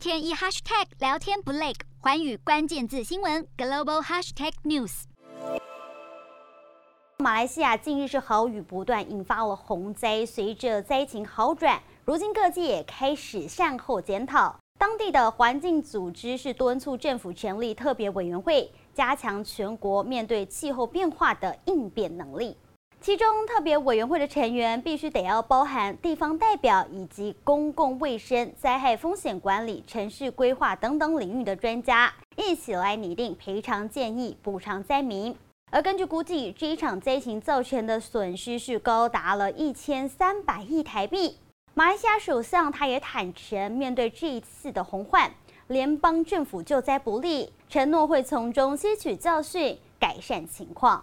天一 hashtag 聊天不累，寰宇关键字新闻 global hashtag news。马来西亚近日是豪雨不断，引发了洪灾。随着灾情好转，如今各界也开始善后检讨。当地的环境组织是敦促政府成立特别委员会，加强全国面对气候变化的应变能力。其中，特别委员会的成员必须得要包含地方代表以及公共卫生、灾害风险管理、城市规划等等领域的专家，一起来拟定赔偿建议，补偿灾民。而根据估计，这一场灾情造成的损失是高达了一千三百亿台币。马来西亚首相他也坦承，面对这一次的洪患，联邦政府救灾不力，承诺会从中吸取教训，改善情况。